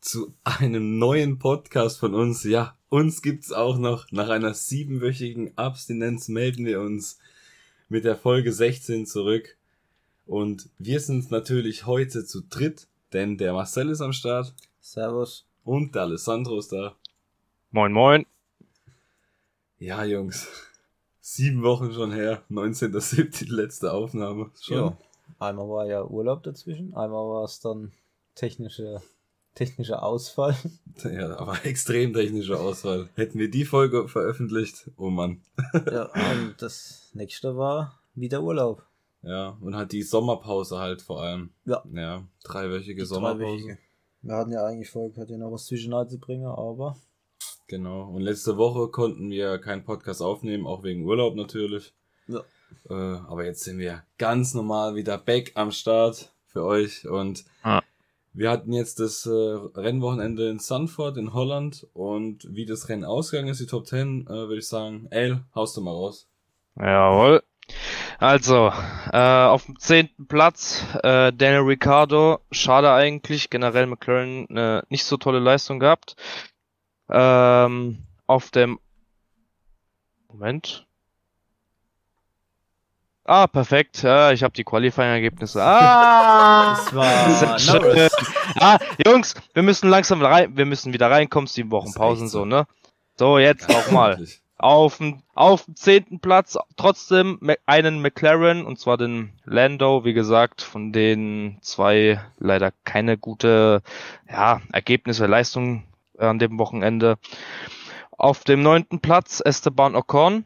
zu einem neuen Podcast von uns. Ja, uns gibt's auch noch. Nach einer siebenwöchigen Abstinenz melden wir uns mit der Folge 16 zurück. Und wir sind natürlich heute zu dritt, denn der Marcel ist am Start. Servus. Und der Alessandro ist da. Moin, moin. Ja, Jungs. Sieben Wochen schon her. 19.07. die letzte Aufnahme. Schon. Ja. Einmal war ja Urlaub dazwischen, einmal war es dann technische, technischer Ausfall. Ja, aber extrem technischer Ausfall. Hätten wir die Folge veröffentlicht, oh Mann. Ja, und das nächste war wieder Urlaub. Ja, und halt die Sommerpause halt vor allem. Ja. Ja, dreiwöchige Die Sommerpause. dreiwöchige. Wir hatten ja eigentlich vorgehabt, hier noch was zwischen zu bringen, aber Genau. Und letzte Woche konnten wir keinen Podcast aufnehmen, auch wegen Urlaub natürlich. Ja. Äh, aber jetzt sind wir ganz normal wieder back am Start für euch. Und Ah. Wir hatten jetzt das äh, Rennwochenende in Sanford in Holland. Und wie das Rennen ausgegangen ist, die Top 10, äh, würde ich sagen, El, haust du mal raus. Jawohl. Also, äh, auf dem zehnten Platz äh, Daniel Ricciardo. Schade eigentlich, generell McLaren eine nicht so tolle Leistung gehabt. Ähm, auf dem Moment. Ah, perfekt. Ja, ich habe die Qualifying-Ergebnisse. Ah! das war Norris. schön. Ah, Jungs, wir müssen langsam rein, wir müssen wieder reinkommen, sieben Wochen Pausen so. ne? So, jetzt nochmal. Auf dem, auf dem zehnten Platz trotzdem einen McLaren, und zwar den Lando, wie gesagt, von den zwei leider keine gute, ja, Ergebnisse, Leistung an dem Wochenende. Auf dem neunten Platz Esteban Ocon.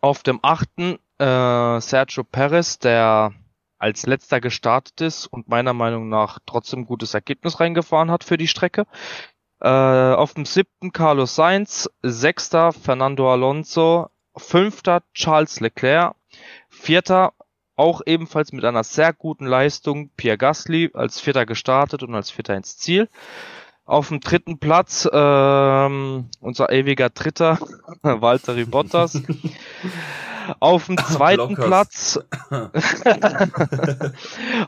Auf dem achten äh, Sergio Perez, der als letzter gestartet ist und meiner Meinung nach trotzdem gutes Ergebnis reingefahren hat für die Strecke. Äh, auf dem siebten Carlos Sainz, sechster Fernando Alonso, fünfter Charles Leclerc, vierter auch ebenfalls mit einer sehr guten Leistung Pierre Gasly als vierter gestartet und als vierter ins Ziel. Auf dem dritten Platz ähm, unser ewiger Dritter Valtteri Bottas. Auf dem zweiten Blockers. Platz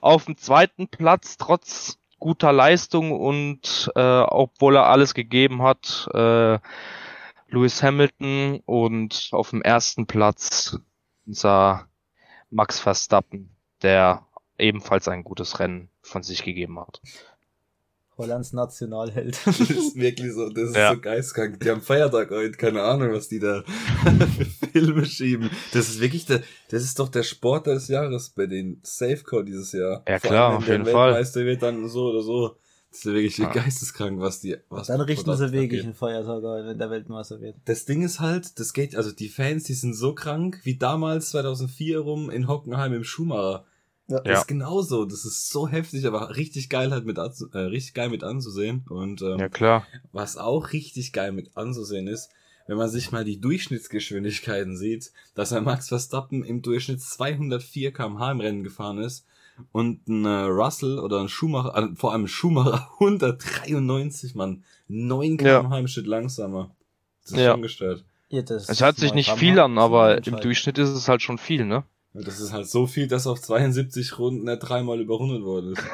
auf dem zweiten Platz trotz guter Leistung und äh, obwohl er alles gegeben hat, äh, Lewis Hamilton und auf dem ersten Platz unser Max Verstappen, der ebenfalls ein gutes Rennen von sich gegeben hat. Hollands Nationalheld. Das ist wirklich so, das ist Ja. so geistkrank. Die haben Feiertag heute, keine Ahnung, was die da für Filme schieben. Das ist wirklich der, das ist doch der Sport des Jahres bei den Safecore dieses Jahr. Ja, Vor klar, allem, auf jeden der Fall. Weltmeister wird dann so oder so. Das ist ja wirklich Ja. geisteskrank, was die, was Dann richten sie wirklich einen Feiertag ein, wenn der Weltmeister wird. Das Ding ist halt, das geht, also die Fans, die sind so krank, wie damals 2004 rum in Hockenheim im Schumacher. Ja. Das Ja. ist genauso, das ist so heftig, aber richtig geil halt mit, äh, richtig geil mit anzusehen. Und ähm, Ja klar. was auch richtig geil mit anzusehen ist, wenn man sich mal die Durchschnittsgeschwindigkeiten sieht, dass ein Max Verstappen im Durchschnitt 204 km/h im Rennen gefahren ist und ein äh, Russell oder ein Schumacher, äh, vor allem Schumacher 193, Mann, 9 Ja. km/h im Schnitt langsamer. Das ist Ja. schon gestört. Ja, das Es hört sich nicht viel an, aber im. Durchschnitt ist es halt schon viel, ne? Das ist halt so viel, dass auf 72 Runden er dreimal überrundet worden ist.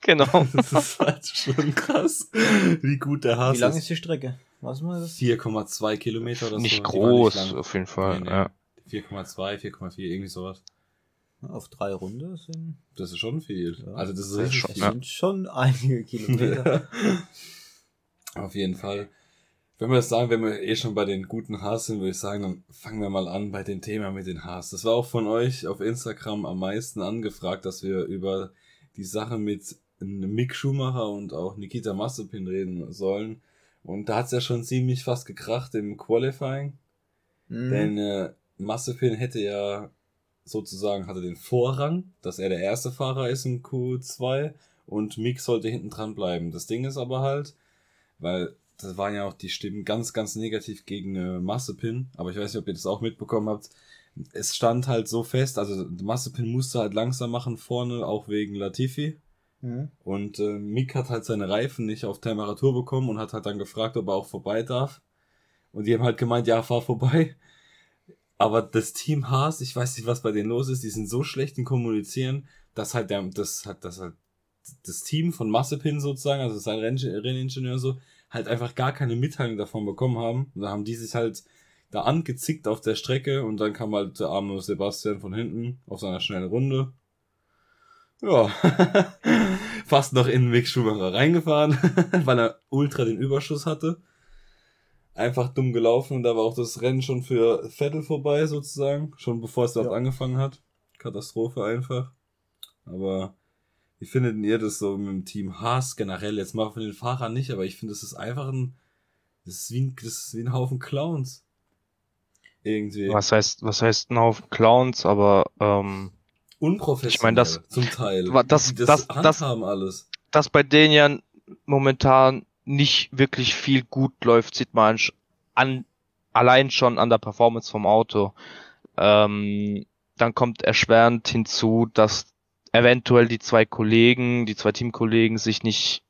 Genau. Das ist halt schon krass, wie gut der Haas Wie lang ist. ist die Strecke? Was mal das? 4,2 Kilometer oder so. nicht war groß, lang. auf jeden Fall. Nee, nee. Ja. 4,2, 4,4, irgendwie sowas. Auf drei Runden sind, Das ist schon viel. Ja. Also das ist Das ist schon- das viel. sind schon einige Kilometer. Auf jeden Fall. Wenn wir sagen, wenn wir eh schon bei den guten Haars sind, würde ich sagen, dann fangen wir mal an bei dem Thema mit den Haars. Das war auch von euch auf Instagram am meisten angefragt, dass wir über die Sache mit Mick Schumacher und auch Nikita Mazepin reden sollen. Und da hat's ja schon ziemlich fast gekracht im Qualifying. Mhm. Denn äh, Mazepin hätte ja sozusagen hatte den Vorrang, dass er der erste Fahrer ist im Q2 und Mick sollte hinten dran bleiben. Das Ding ist aber halt, weil da waren ja auch die Stimmen ganz, ganz negativ gegen äh, Massepin, aber ich weiß nicht, ob ihr das auch mitbekommen habt. Es stand halt so fest, also Massepin musste halt langsam machen vorne, auch wegen Latifi. Mhm. Und äh, Mick hat halt seine Reifen nicht auf Temperatur bekommen und hat halt dann gefragt, ob er auch vorbei darf. Und die haben halt gemeint, ja, fahr vorbei. Aber das Team Haas, ich weiß nicht, was bei denen los ist, die sind so schlecht im Kommunizieren, dass halt der, das hat, das halt das Team von Massepin sozusagen, also sein Renn Renningenieur so, halt einfach gar keine Mitteilung davon bekommen haben. Und da haben die sich halt da angezickt auf der Strecke und dann kam halt der arme Sebastian von hinten auf seiner schnellen Runde. Ja, fast noch in Mick Schumacher reingefahren, weil er ultra den Überschuss hatte. Einfach dumm gelaufen und da war auch das Rennen schon für Vettel vorbei sozusagen, schon bevor es dort Ja. angefangen hat. Katastrophe einfach. Aber wie findet ihr das so mit dem Team Haas generell? Jetzt mal von den Fahrern nicht, aber ich finde, das ist einfach ein, das ist wie ein, das ist wie ein Haufen Clowns. Irgendwie. Was heißt, was heißt ein Haufen Clowns, aber ähm, Unprofessionell. Ich mein, das- zum Teil. das- das, das- das- handhaben alles. dass bei denen ja momentan nicht wirklich viel gut läuft, sieht man an, allein schon an der Performance vom Auto. Ähm, dann kommt erschwerend hinzu, dass eventuell die zwei Kollegen, die zwei Teamkollegen sich nicht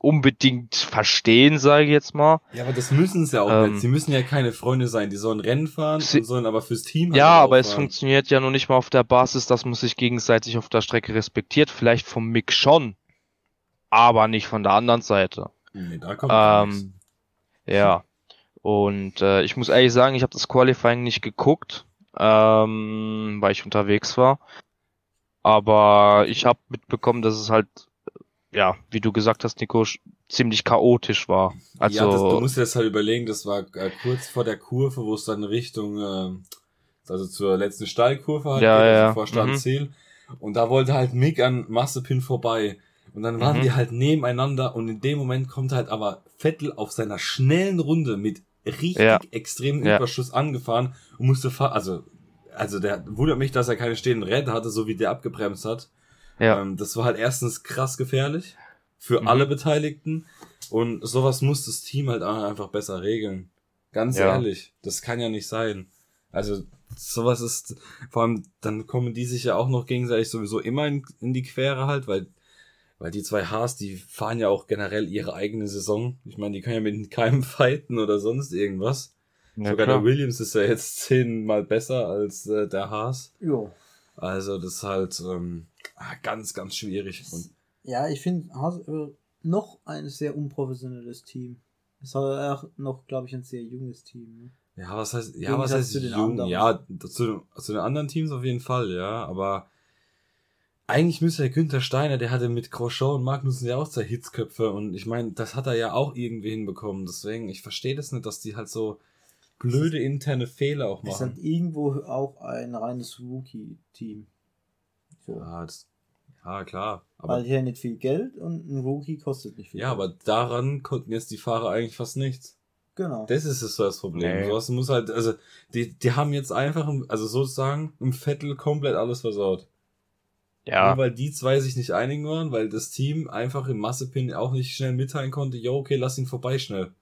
unbedingt verstehen, sage ich jetzt mal. Ja, aber das müssen sie ja auch Ähm, nicht. Sie müssen ja keine Freunde sein. Die sollen Rennen fahren Sie- sollen aber fürs Team halt Ja, auch aber es fahren. funktioniert ja noch nicht mal auf der Basis, dass man sich gegenseitig auf der Strecke respektiert. Vielleicht vom Mick schon, aber nicht von der anderen Seite. Nee, da kommt. Ähm, ja. Und äh, ich muss ehrlich sagen, ich habe das Qualifying nicht geguckt, ähm, weil ich unterwegs war. Aber ich habe mitbekommen, dass es halt, ja, wie du gesagt hast, Nico, ziemlich chaotisch war. Also, ja, das, du musst dir das halt überlegen, das war äh, kurz vor der Kurve, wo es dann Richtung, äh, also zur letzten Steilkurve halt Ja, geht, ja, vor Startziel. Und da wollte halt Mick an Massepin vorbei. Und dann waren Mhm. die halt nebeneinander und in dem Moment kommt halt aber Vettel auf seiner schnellen Runde mit richtig Ja. extremen Ja. Überschuss angefahren und musste fahren, also, also der wundert mich, dass er keine stehenden Räder hatte, so wie der abgebremst hat. ja, Ähm, das war halt erstens krass gefährlich für Mhm. alle Beteiligten und sowas muss das Team halt auch einfach besser regeln. Ganz Ja. ehrlich, das kann ja nicht sein. Also sowas ist, vor allem dann kommen die sich ja auch noch gegenseitig sowieso immer in, in die Quere halt, weil weil die zwei Haas, die fahren ja auch generell ihre eigene Saison. Ich meine, die können ja mit keinem fighten oder sonst irgendwas. Ja Sogar klar. der Williams ist ja jetzt zehnmal besser als äh, der Haas. Ja. Also das ist halt ähm, ah, ganz, ganz schwierig. Und Ja, ich finde Haas äh, noch ein sehr unprofessionelles Team. Es hat auch noch, glaube ich, ein sehr junges Team. Ne? Ja, was heißt, ja, Gegensatz was heißt zu den jung? anderen. Ja, zu, zu den anderen Teams auf jeden Fall, ja, aber eigentlich müsste der Günther Steiner, der hatte mit Grosjean und Magnussen ja auch zwei Hitzköpfe und ich meine, das hat er ja auch irgendwie hinbekommen, deswegen, ich verstehe das nicht, dass die halt so blöde interne Fehler auch Es ist machen. halt irgendwo auch ein reines Rookie-Team. So. Ja, das, ja, klar, aber, Weil hier nicht viel Geld und ein Rookie kostet nicht viel. ja, aber daran konnten jetzt die Fahrer eigentlich fast nichts. Genau. Das ist es so das Problem. Nee. Sowas muss halt, also, die, die haben jetzt einfach, im- also sozusagen, im Vettel komplett alles versaut. ja, Nur weil die zwei sich nicht einigen waren, weil das Team einfach im Massepin auch nicht schnell mitteilen konnte, jo, okay, lass ihn vorbei schnell.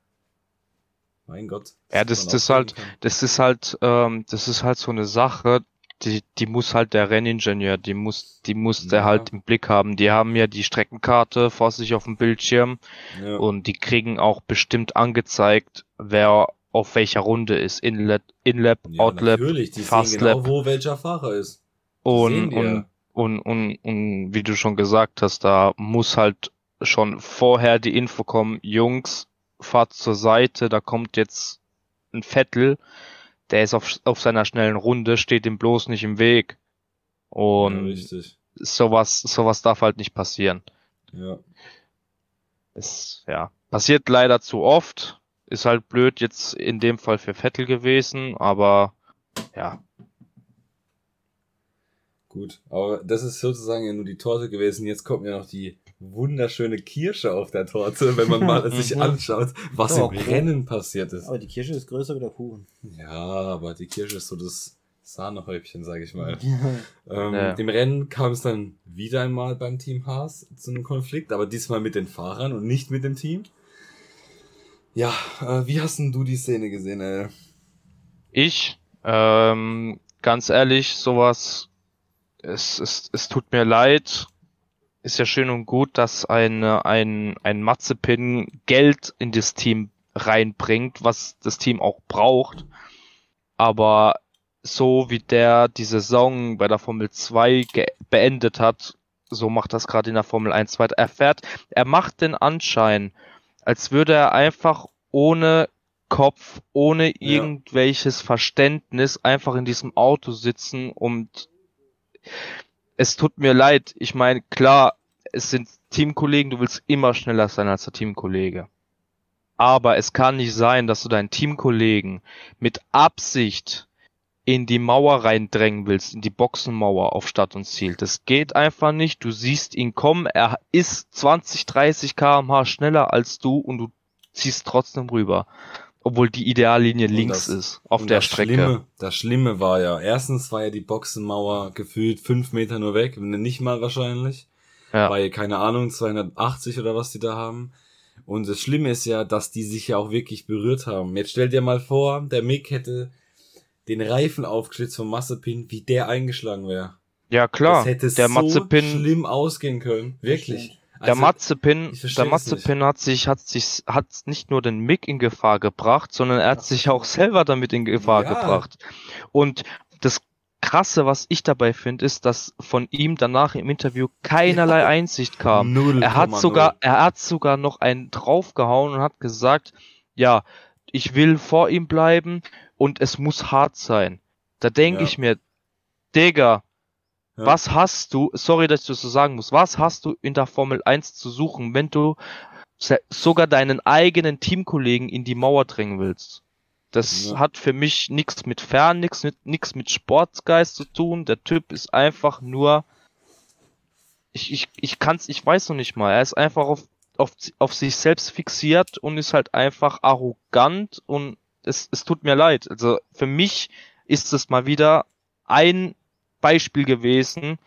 Mein Gott. Ja, das- das halt- das ist halt, ähm, das ist halt so eine Sache, die, die muss halt der Renningenieur, die muss, die muss der Ja. halt im Blick haben. Die haben ja die Streckenkarte vor sich auf dem Bildschirm Ja. und die kriegen auch bestimmt angezeigt, wer auf welcher Runde ist. Inlet, Inlap, ja, Outlap, natürlich, die Fastlap genau, wo welcher Fahrer ist. Und, und, und, und, und wie du schon gesagt hast, da muss halt schon vorher die Info kommen, Jungs, fahrt zur Seite, da kommt jetzt ein Vettel, der ist auf, auf seiner schnellen Runde, steht ihm bloß nicht im Weg. ja, Und richtig. sowas, sowas darf halt nicht passieren. Ja. Es, ja, passiert leider zu oft. Ist halt blöd jetzt in dem Fall für Vettel gewesen, aber ja, Gut. Aber das ist sozusagen ja nur die Torte gewesen. Jetzt kommt ja noch die wunderschöne Kirsche auf der Torte, wenn man mal sich Mhm. anschaut, was Ja, im. Rennen passiert ist. Aber die Kirsche ist größer wie der Kuchen. Ja, aber die Kirsche ist so das Sahnehäubchen, sag ich mal. Ähm, Ja. Im Rennen kam es dann wieder einmal beim Team Haas zu einem Konflikt, aber diesmal mit den Fahrern und nicht mit dem Team. Ja, äh, wie hast denn du die Szene gesehen, ey? Ich, ähm, ganz ehrlich, sowas, es, es, es tut mir leid. Ist ja schön und gut, dass ein, ein, ein Matzepin Geld in das Team reinbringt, was das Team auch braucht. Aber so wie der die Saison bei der Formel 2 beendet hat, so macht das gerade in der Formel 1 weiter. Er fährt, er macht den Anschein, als würde er einfach ohne Kopf, ohne irgendwelches Verständnis einfach in diesem Auto sitzen und es tut mir leid. Ich meine, klar, es sind Teamkollegen, du willst immer schneller sein als der Teamkollege. Aber es kann nicht sein, dass du deinen Teamkollegen mit Absicht in die Mauer reindrängen willst, in die Boxenmauer auf Stadt und Ziel. Das geht einfach nicht. Du siehst ihn kommen, er ist 20, 30 kmh schneller als du und du ziehst trotzdem rüber. Obwohl die Ideallinie links das, ist, auf der das Strecke. Schlimme, das Schlimme war ja, erstens war ja die Boxenmauer gefühlt fünf Meter nur weg, nicht mal wahrscheinlich. Ja. Weil, keine Ahnung, 280 oder was die da haben. Und das Schlimme ist ja, dass die sich ja auch wirklich berührt haben. Jetzt stell dir mal vor, der Mick hätte den Reifen aufgeschlitzt von Massepin, wie der eingeschlagen wäre. Ja, klar. Das hätte der so Matzepin, schlimm ausgehen können. Wirklich. Der Also, Matzepin, der Matzepin hat sich, hat sich, hat nicht nur den Mick in Gefahr gebracht, sondern er hat sich auch selber damit in Gefahr Ja. gebracht. Und das Krasse, was ich dabei finde, ist, dass von ihm danach im Interview keinerlei Ja. Einsicht kam. Null Er hat Komma sogar, null. er hat sogar noch einen draufgehauen und hat gesagt, ja, ich will vor ihm bleiben und es muss hart sein. Da denke Ja. ich mir, Digga, Ja. was hast du, sorry, dass ich das so sagen muss, was hast du in der Formel 1 zu suchen, wenn du sogar deinen eigenen Teamkollegen in die Mauer drängen willst? Das Ja. hat für mich nichts mit Fern, nichts mit, nix mit Sportsgeist zu tun. Der Typ ist einfach nur, ich, ich, ich kann's, ich weiß noch nicht mal. Er ist einfach auf, auf, auf sich selbst fixiert und ist halt einfach arrogant und es, es tut mir leid. Also für mich ist es mal wieder ein Beispiel gewesen,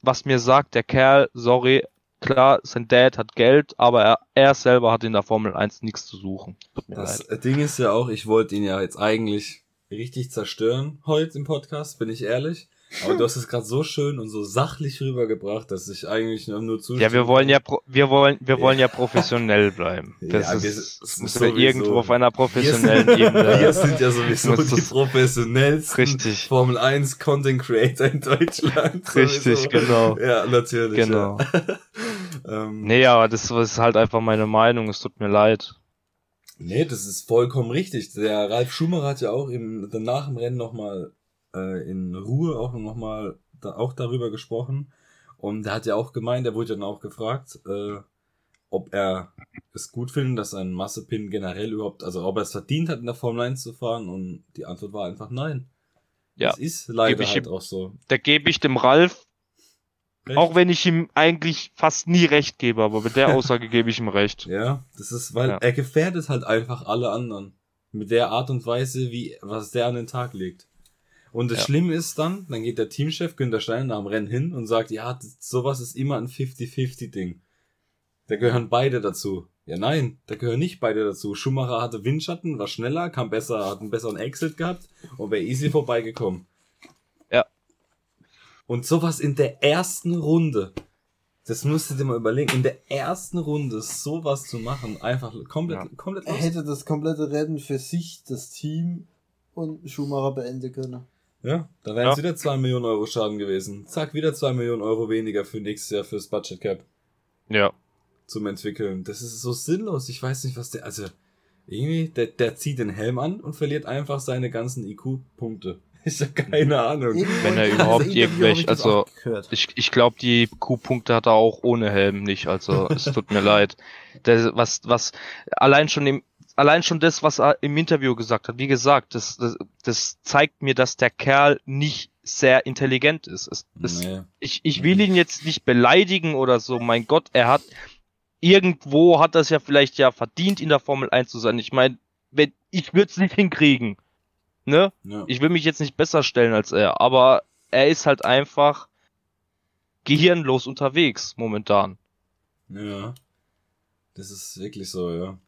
was mir sagt, der Kerl, sorry, klar, sein Dad hat Geld, aber er, er selber hat in der Formel 1 nichts zu suchen. Das leid. Ding ist ja auch, ich wollte ihn ja jetzt eigentlich richtig zerstören heute im Podcast, bin ich ehrlich. Aber du hast es gerade so schön und so sachlich rübergebracht, dass ich eigentlich nur, nur zustimmen Ja, wir wollen ja, pro, wir wollen, wir wollen ja professionell bleiben. Das Ja, wir ist, sind wir sowieso- irgendwo auf einer professionellen wir sind, Ebene. Wir sind ja sowieso die professionellsten Richtig. Formel 1 Content Creator in Deutschland. Richtig, sowieso. genau. Ja, natürlich. Genau. Ja. ähm, Nee, aber das ist halt einfach meine Meinung, es tut mir leid. Nee, das ist vollkommen richtig. Der Ralf Schumacher hat ja auch im, danach im Rennen nochmal äh, in Ruhe auch nochmal da, auch darüber gesprochen. Und er hat ja auch gemeint, er wurde dann auch gefragt, äh, ob er es gut findet, dass ein Massepin generell überhaupt, also ob er es verdient hat, in der Formel 1 zu fahren. Und die Antwort war einfach nein. Ja. Es ist leider halt ihm- auch so. Da gebe ich dem Ralf, Recht? auch wenn ich ihm eigentlich fast nie recht gebe, aber mit der Aussage gebe ich ihm recht. Ja, das ist, weil Ja. er gefährdet halt einfach alle anderen. Mit der Art und Weise, wie, was der an den Tag legt. Und das Ja. Schlimme ist dann, dann geht der Teamchef Günther Steiner nach dem Rennen hin und sagt, ja, das, sowas ist immer ein 50-50-Ding. Da gehören beide dazu. Ja, nein, da gehören nicht beide dazu. Schumacher hatte Windschatten, war schneller, kam besser, hat einen besseren Exit gehabt und wäre easy vorbeigekommen. Ja. Und sowas in der ersten Runde. Das musst du dir mal überlegen. In der ersten Runde sowas zu machen, einfach komplett, Ja. komplett Er hätte das komplette Rennen für sich, das Team und Schumacher beenden können. Ja, da wären es Ja. wieder 2 Millionen Euro Schaden gewesen. Zack, wieder 2 Millionen Euro weniger für nächstes Jahr fürs Budget Cap Ja. zum Entwickeln. Das ist so sinnlos. Ich weiß nicht, was der, also, irgendwie, der, der zieht den Helm an und verliert einfach seine ganzen IQ-Punkte. Ich hab keine Ahnung. Wenn er überhaupt irgendwelche- also- Ich, ich glaube, die Q-Punkte hat er auch ohne Helm nicht, also es tut mir leid. Das, was, was, allein schon im, allein schon das, was er im Interview gesagt hat, wie gesagt, das, das, das zeigt mir, dass der Kerl nicht sehr intelligent ist. Es, es, Nee. ich, ich will ihn jetzt nicht beleidigen oder so, mein Gott, er hat, irgendwo hat das ja vielleicht ja verdient, in der Formel 1 zu sein. Ich meine, wenn, ich würde es nicht hinkriegen. Ne? Ja. Ich will mich jetzt nicht besser stellen als er, aber er ist halt einfach gehirnlos unterwegs momentan. ja. Das ist wirklich so, ja.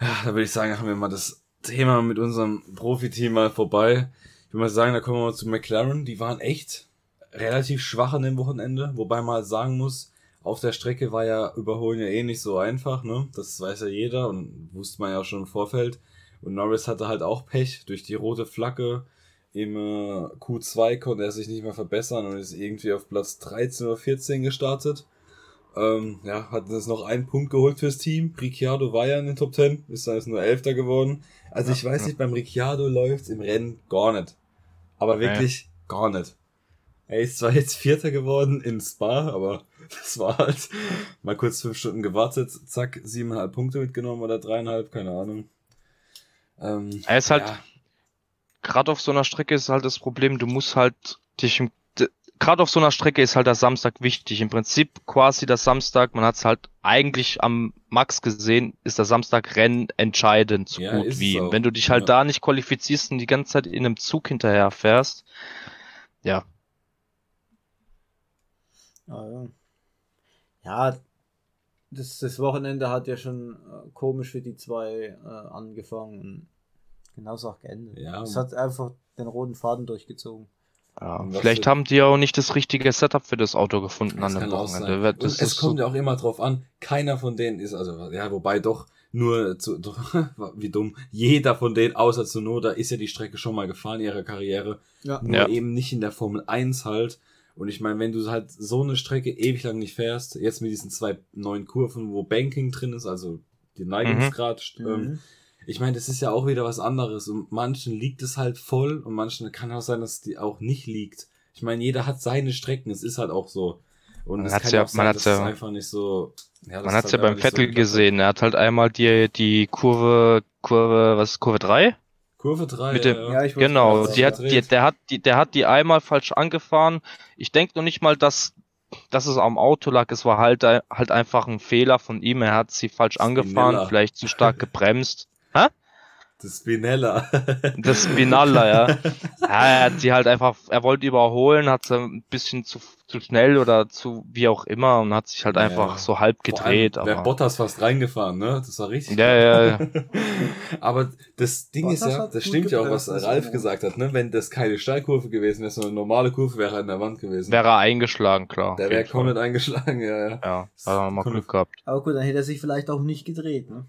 Ja, da würde ich sagen, haben wir mal das Thema mit unserem Profiteam mal vorbei. Ich würde mal sagen, da kommen wir mal zu McLaren. Die waren echt relativ schwach an dem Wochenende, wobei man halt sagen muss, auf der Strecke war ja Überholen ja eh nicht so einfach, ne? Das weiß ja jeder und wusste man ja auch schon im Vorfeld. Und Norris hatte halt auch Pech durch die rote Flagge. Im äh, Q2 konnte er sich nicht mehr verbessern und ist irgendwie auf Platz 13 oder 14 gestartet. Ähm, ja, hat jetzt noch einen Punkt geholt fürs Team. Ricciardo war ja in den Top 10, ist dann jetzt nur Elfter geworden. Also ich weiß nicht, beim Ricciardo läuft's im Rennen gar nicht. Aber wirklich gar nicht. Er ist zwar jetzt Vierter geworden in Spa, aber das war halt mal kurz fünf Stunden gewartet, zack, siebeneinhalb Punkte mitgenommen oder dreieinhalb, keine Ahnung. Ähm, er ist halt, ja. gerade auf so einer Strecke ist halt das Problem, du musst halt dich im gerade auf so einer Strecke ist halt der Samstag wichtig. Im Prinzip quasi der Samstag, man hat es halt eigentlich am Max gesehen, ist der Samstag Rennen entscheidend so ja, gut wie. Wenn du dich halt ja. da nicht qualifizierst und die ganze Zeit in einem Zug hinterher fährst, ja, ja, das, das Wochenende hat ja schon äh, komisch für die zwei äh, angefangen und genauso auch geendet. Ja. Es hat einfach den roten Faden durchgezogen. Ja, vielleicht haben die ja auch nicht das richtige Setup für das Auto gefunden an dem Wochenende. Das und es kommt ja auch immer drauf an, keiner von denen ist, also, ja, wobei doch, nur zu, wie dumm, jeder von denen, außer Zunoda, ist ja die Strecke schon mal gefahren in ihrer Karriere. Ja. Nur ja. eben nicht in der Formel 1 halt. Und ich meine, wenn du halt so eine Strecke ewig lang nicht fährst, jetzt mit diesen zwei neuen Kurven, wo Banking drin ist, also die Neigungsgrad, mhm. ähm, mhm. Ich meine, das ist ja auch wieder was anderes. Und manchen liegt es halt voll und manchen kann auch sein, dass die auch nicht liegt. Ich meine, jeder hat seine Strecken, es ist halt auch so. Und man es kann ja, auch sein, man dass ja, einfach nicht so. Ja, man hat's halt ja beim Vettel so gesehen. Er hat halt einmal die, die Kurve, Kurve, was ist Kurve 3? Kurve 3. Mit dem, ja, genau, die hat, die, der, hat, die, der hat die einmal falsch angefahren. Ich denke noch nicht mal, dass, dass es am Auto lag. Es war halt, halt einfach ein Fehler von ihm. Er hat sie falsch angefahren, vielleicht zu stark gebremst. Hä? Das Spinella. Das Spinalla, ja. ja. Er hat sie halt einfach, er wollte überholen, hat sie ein bisschen zu, zu schnell oder zu wie auch immer und hat sich halt einfach ja. so halb gedreht. Allem, aber Bottas fast reingefahren, ne? Das war richtig. Ja, ja, ja. aber das Ding Bottas ist ja, das stimmt ja auch, was Ralf gesagt hat, ne? Wenn das keine Steilkurve gewesen wäre, sondern eine normale Kurve wäre er in der Wand gewesen. Wäre er eingeschlagen, klar. Der wäre komplett eingeschlagen, ja, ja. Ja, hat er mal Glück gehabt. Aber gut, dann hätte er sich vielleicht auch nicht gedreht, ne?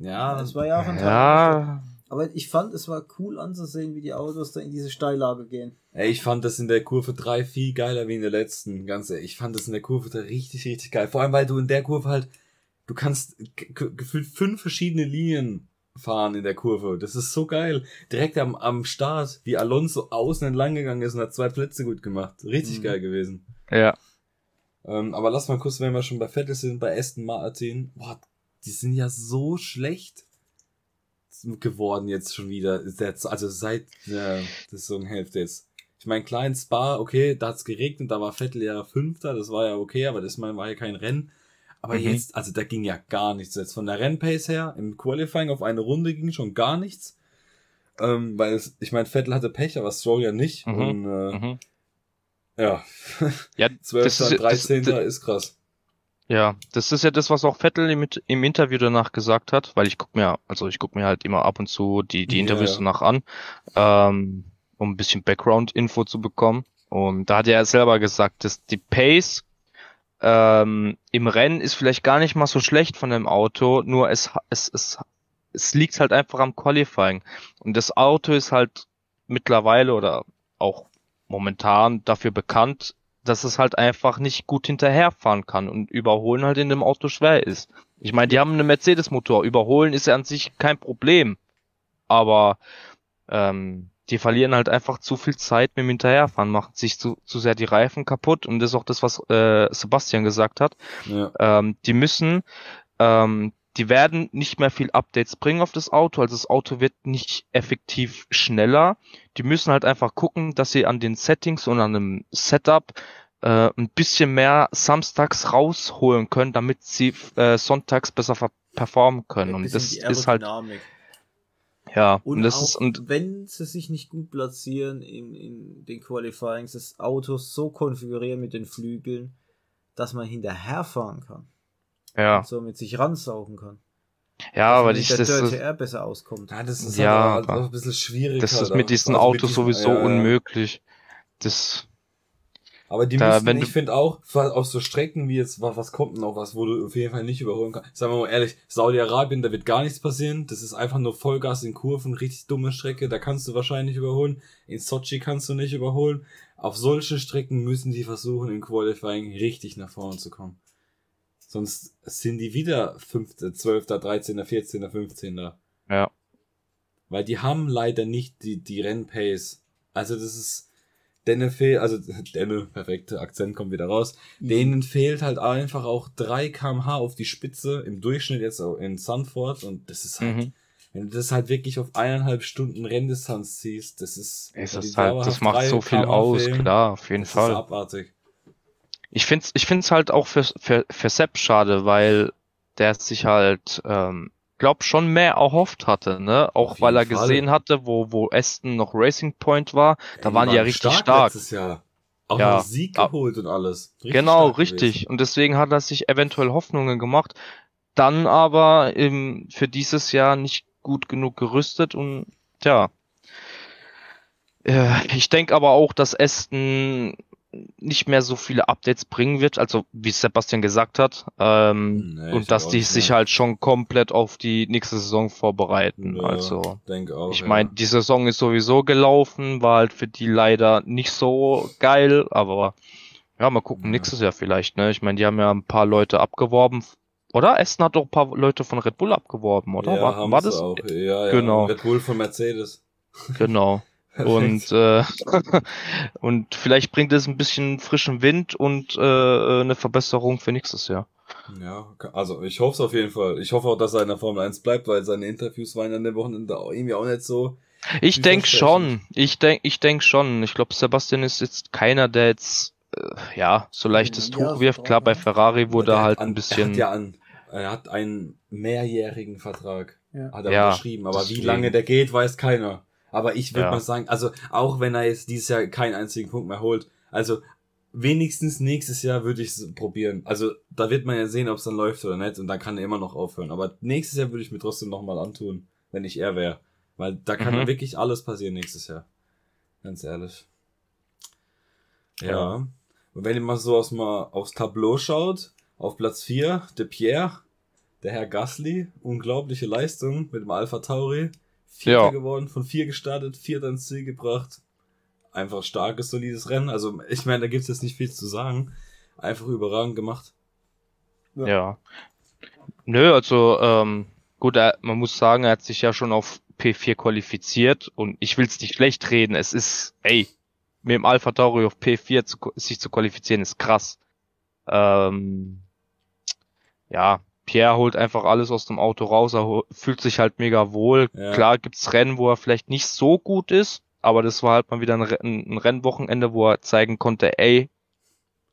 Ja, das war ja auch ein Ja. Aber ich fand, es war cool anzusehen, wie die Autos da in diese Steillage gehen. Ey, ich fand das in der Kurve 3 viel geiler wie in der letzten. Ganz ehrlich, ich fand das in der Kurve 3 richtig, richtig geil. Vor allem, weil du in der Kurve halt, du kannst gefühlt fünf verschiedene Linien fahren in der Kurve. Das ist so geil. Direkt am, am Start, wie Alonso außen entlang gegangen ist und hat zwei Plätze gut gemacht. Richtig mhm. geil gewesen. Ja. Ähm, aber lass mal kurz, wenn wir schon bei Vettel sind, bei Aston Martin. Boah, die sind ja so schlecht geworden jetzt schon wieder. Also seit der Saisonhälfte jetzt. Ich meine, kleinen Spa, okay, da hat's geregnet, da war Vettel ja Fünfter, das war ja okay, aber das war ja kein Rennen. Aber mhm. jetzt, also da ging ja gar nichts. Jetzt von der Rennpace her, im Qualifying auf eine Runde ging schon gar nichts. Ähm, weil es, ich meine, Vettel hatte Pech, aber Stroll ja nicht. Mhm. Und äh, mhm. ja, ja 12. 13. Ist, ist krass. Ja, das ist ja das, was auch Vettel im, im Interview danach gesagt hat, weil ich guck mir, also ich guck mir halt immer ab und zu die, die Interviews ja, ja. danach an, ähm, um ein bisschen Background-Info zu bekommen. Und da hat er selber gesagt, dass die Pace ähm, im Rennen ist vielleicht gar nicht mal so schlecht von dem Auto, nur es, es, es, es liegt halt einfach am Qualifying. Und das Auto ist halt mittlerweile oder auch momentan dafür bekannt, dass es halt einfach nicht gut hinterherfahren kann und überholen halt in dem Auto schwer ist. Ich meine, die haben einen Mercedes-Motor. Überholen ist ja an sich kein Problem. Aber ähm, die verlieren halt einfach zu viel Zeit mit dem Hinterherfahren, machen sich zu, zu sehr die Reifen kaputt und das ist auch das, was äh, Sebastian gesagt hat. Ja. Ähm, die müssen ähm, die werden nicht mehr viel Updates bringen auf das Auto, also das Auto wird nicht effektiv schneller. Die müssen halt einfach gucken, dass sie an den Settings und an dem Setup äh, ein bisschen mehr samstags rausholen können, damit sie äh, sonntags besser performen können. Und das ist halt ja, und, und das ist und wenn sie sich nicht gut platzieren in, in den Qualifyings, das Auto so konfigurieren mit den Flügeln, dass man hinterherfahren kann ja. und somit sich ransaugen kann. Ja, aber ich, der das Dirty ist, besser auskommt. Ja, das ist Ja, halt auch aber ein bisschen schwierig. das ist mit auch. diesen Also Autos diesen- sowieso ja, ja. unmöglich. Das, Aber die Da, müssen, ich finde auch, auf so Strecken wie jetzt, was, was kommt denn noch was, wo du auf jeden Fall nicht überholen kannst. Sagen wir mal ehrlich, Saudi-Arabien, da wird gar nichts passieren. Das ist einfach nur Vollgas in Kurven, richtig dumme Strecke, da kannst du wahrscheinlich überholen. In Sochi kannst du nicht überholen. Auf solchen Strecken müssen die versuchen, im Qualifying richtig nach vorne zu kommen. Sonst sind die wieder 5., 12., 13., 14., 15. ja. Weil die haben leider nicht die, die Rennpace. Also das ist, denen fehlt, also denen, perfekte Akzent kommt wieder raus. Denen fehlt halt einfach auch 3 kmh auf die Spitze im Durchschnitt jetzt auch in Sanford und das ist halt, Mhm. wenn du das halt wirklich auf eineinhalb Stunden Renndistanz ziehst, das ist, ist die halt, das macht so viel kmh aus, fehlen, klar, auf jeden das ist Fall. abartig. Ich find's, ich find's halt auch für, für, für Sepp schade, weil der sich halt, ähm, glaub schon mehr erhofft hatte, ne? Auch weil er Fall. gesehen hatte, wo, wo Aston noch Racing Point war, da Ey, waren die ja richtig stark. Letztes Jahr. Auch Ja. noch Sieg Ah. geholt und alles. Richtig Genau, stark richtig. gewesen. Und deswegen hat er sich eventuell Hoffnungen gemacht, dann aber im, für dieses Jahr nicht gut genug gerüstet und tja. Äh, Ich denke aber auch, dass Aston nicht mehr so viele Updates bringen wird, also wie Sebastian gesagt hat, ähm, Nee, und dass die sich halt schon komplett auf die nächste Saison vorbereiten. Ja, Also auch. ich ja. meine, die Saison ist sowieso gelaufen, war halt für die leider nicht so geil, aber ja, mal gucken, Ja. nächstes Jahr vielleicht, ne? Ich meine, die haben ja ein paar Leute abgeworben, oder? Aston hat doch ein paar Leute von Red Bull abgeworben, oder? Ja, war, war das? Auch. Ja, ja. Genau. Red Bull von Mercedes. Genau. Und, äh, und vielleicht bringt es ein bisschen frischen Wind und äh, eine Verbesserung für nächstes Jahr. Ja, also ich hoffe es auf jeden Fall. Ich hoffe auch, dass er in der Formel 1 bleibt, weil seine Interviews waren an dem Wochenende auch irgendwie auch nicht so. Ich Wie denk versprechend. schon. Ich denk, ich denk schon. Ich glaube, Sebastian ist jetzt keiner, der jetzt äh, ja so leicht das Ja, Tuch wirft. Klar, bei Ferrari wurde er hat halt an, ein Er hat bisschen. ja an, er hat einen mehrjährigen Vertrag. Ja. Hat er Ja, unterschrieben. Aber wie lange der geht, weiß keiner. Aber ich würde Ja. mal sagen, also auch wenn er jetzt dieses Jahr keinen einzigen Punkt mehr holt, also wenigstens nächstes Jahr würde ich es probieren. Also da wird man ja sehen, ob es dann läuft oder nicht und dann kann er immer noch aufhören. Aber nächstes Jahr würde ich mir trotzdem nochmal antun, wenn ich er wäre. Weil da kann Mhm. wirklich alles passieren nächstes Jahr. Ganz ehrlich. Ja. Ja. Und wenn ihr mal so aus mal aufs Tableau schaut, auf Platz 4, De Pierre, der Herr Gasly, unglaubliche Leistung mit dem Alpha Tauri. Vierter Ja. geworden, von vier gestartet, vierter ins Ziel gebracht. Einfach starkes, solides Rennen. Also, ich meine, da gibt's jetzt nicht viel zu sagen. Einfach überragend gemacht. Ja. Nö, also ähm, gut, er, man muss sagen, er hat sich ja schon auf P4 qualifiziert und ich will's nicht schlecht reden. Es ist, ey, mit dem Alpha Tauri auf P4 zu, sich zu qualifizieren ist krass. Ähm, ja, Pierre holt einfach alles aus dem Auto raus, er fühlt sich halt mega wohl. Ja. Klar gibt's Rennen, wo er vielleicht nicht so gut ist, aber das war halt mal wieder ein, Rennen, ein Rennwochenende, wo er zeigen konnte, ey,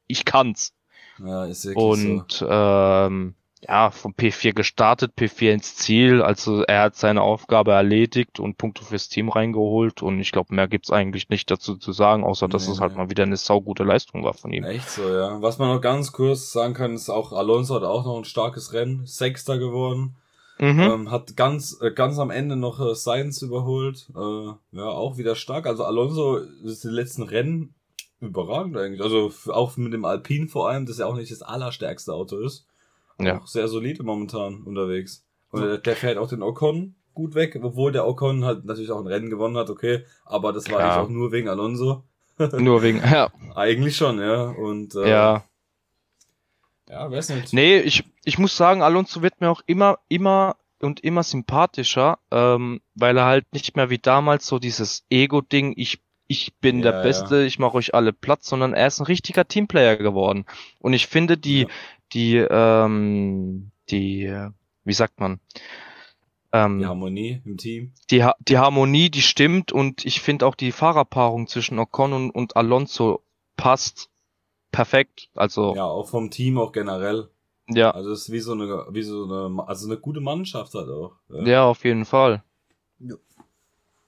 ich kann's. Ja, ist wirklich so. Und ähm, ja, vom P4 gestartet, P4 ins Ziel. Also er hat seine Aufgabe erledigt und Punkte fürs Team reingeholt. Und ich glaube, mehr gibt's eigentlich nicht dazu zu sagen, außer dass Nee, es halt nee. mal wieder eine saugute Leistung war von ihm. Echt so, ja. Was man noch ganz kurz sagen kann, ist auch Alonso hat auch noch ein starkes Rennen. Sechster geworden. Mhm. Ähm, hat ganz, äh, ganz am Ende noch äh, Sainz überholt. Äh, ja, auch wieder stark. Also Alonso ist die letzten Rennen überragend eigentlich. Also auch mit dem Alpine vor allem, das ja auch nicht das allerstärkste Auto ist. Ja. Auch sehr solide momentan unterwegs. Und der, der fährt auch den Ocon gut weg, obwohl der Ocon halt natürlich auch ein Rennen gewonnen hat, okay. Aber das war Klar. eigentlich auch nur wegen Alonso. Nur wegen, ja, Eigentlich schon, ja. Und äh, ja. ja, weiß nicht. Nee, ich, ich muss sagen, Alonso wird mir auch immer, immer und immer sympathischer, ähm, weil er halt nicht mehr wie damals so dieses Ego-Ding, ich, ich bin Ja, der ja. Beste, ich mache euch alle Platz, sondern er ist ein richtiger Teamplayer geworden. Und ich finde die, Ja. Die, ähm, die, wie sagt man, ähm, Die Harmonie im Team. die, Ha- die Harmonie, die stimmt und ich finde auch die Fahrerpaarung zwischen Ocon und, und Alonso passt perfekt. Also, Ja, auch vom Team auch generell. ja, Also es ist wie so eine, wie so eine, also eine gute Mannschaft halt auch. ja, auf jeden Fall.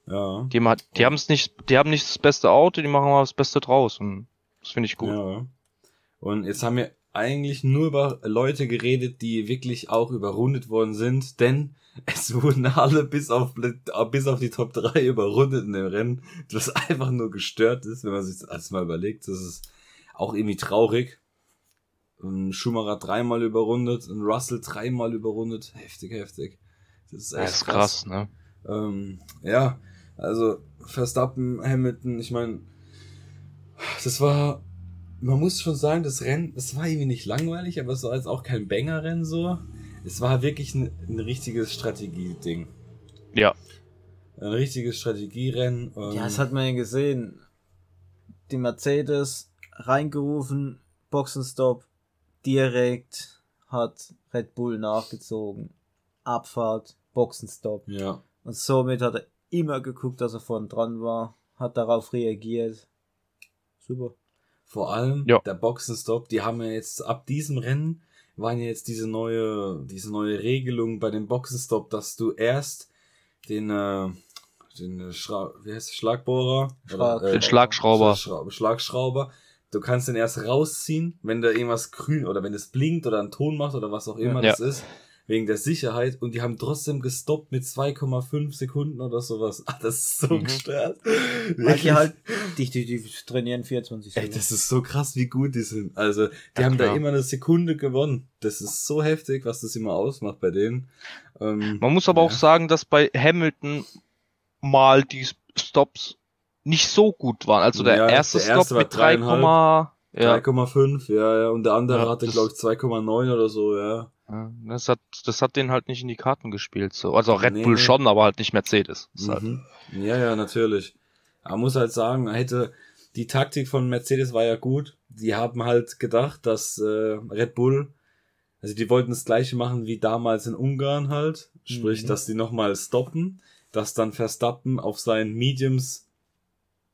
Ja. Die, ma- die haben es nicht, die haben nicht das beste Auto, die machen aber das Beste draus und das finde ich gut. Ja. Und jetzt haben wir eigentlich nur über Leute geredet, die wirklich auch überrundet worden sind, denn es wurden alle bis auf, bis auf die Top 3 überrundet in dem Rennen, was einfach nur gestört ist, wenn man sich das alles mal überlegt. Das ist auch irgendwie traurig. Ein Schumacher dreimal überrundet, ein Russell dreimal überrundet. Heftig, heftig. Das ist echt das ist krass. krass, ne? Ähm, ja, also Verstappen, Hamilton, ich meine, das war, man muss schon sagen, das Rennen, das war irgendwie nicht langweilig, aber es war jetzt auch kein Banger-Rennen so. Es war wirklich ein, ein richtiges Strategieding. Ja. Ein richtiges Strategierennen. ja, das hat man ja gesehen. Die Mercedes reingerufen, Boxenstopp, direkt hat Red Bull nachgezogen. Abfahrt, Boxenstopp. Ja. Und somit hat er immer geguckt, dass er vorn dran war, hat darauf reagiert. Super. Vor allem ja. der Boxenstopp, die haben ja jetzt ab diesem Rennen waren ja jetzt diese neue, diese neue Regelung bei dem Boxenstopp, dass du erst den, äh, den Schra wie heißt Schlagbohrer? Schlag. Oder, äh, den Schlagschrauber. Schlagschrauber. Du kannst den erst rausziehen, wenn da irgendwas grün oder wenn es blinkt oder einen Ton macht oder was auch immer ja. das ist wegen der Sicherheit und die haben trotzdem gestoppt mit 2,5 Sekunden oder sowas. Ach, das ist so mhm. gestört. Weil die halt, die, die, die trainieren 24 Sekunden. Ey, das ist so krass, wie gut die sind. Also, die ja, haben klar. da immer eine Sekunde gewonnen. Das ist so heftig, was das immer ausmacht bei denen. Ähm, Man muss aber ja. auch sagen, dass bei Hamilton mal die Stops nicht so gut waren. Also der ja, erste der Stop mit 3, ja. 3,5, ja, ja, und der andere hatte, glaube ich, 2,9 oder so, ja. Das hat, das hat den halt nicht in die Karten gespielt. So. Also Red nee, Bull schon, aber halt nicht Mercedes. Halt mhm. Halt. Ja, ja, natürlich. Man muss halt sagen, hätte die Taktik von Mercedes war ja gut. Die haben halt gedacht, dass äh, Red Bull, also die wollten das gleiche machen wie damals in Ungarn halt. Sprich, mhm. dass die nochmal stoppen, dass dann Verstappen auf seinen Mediums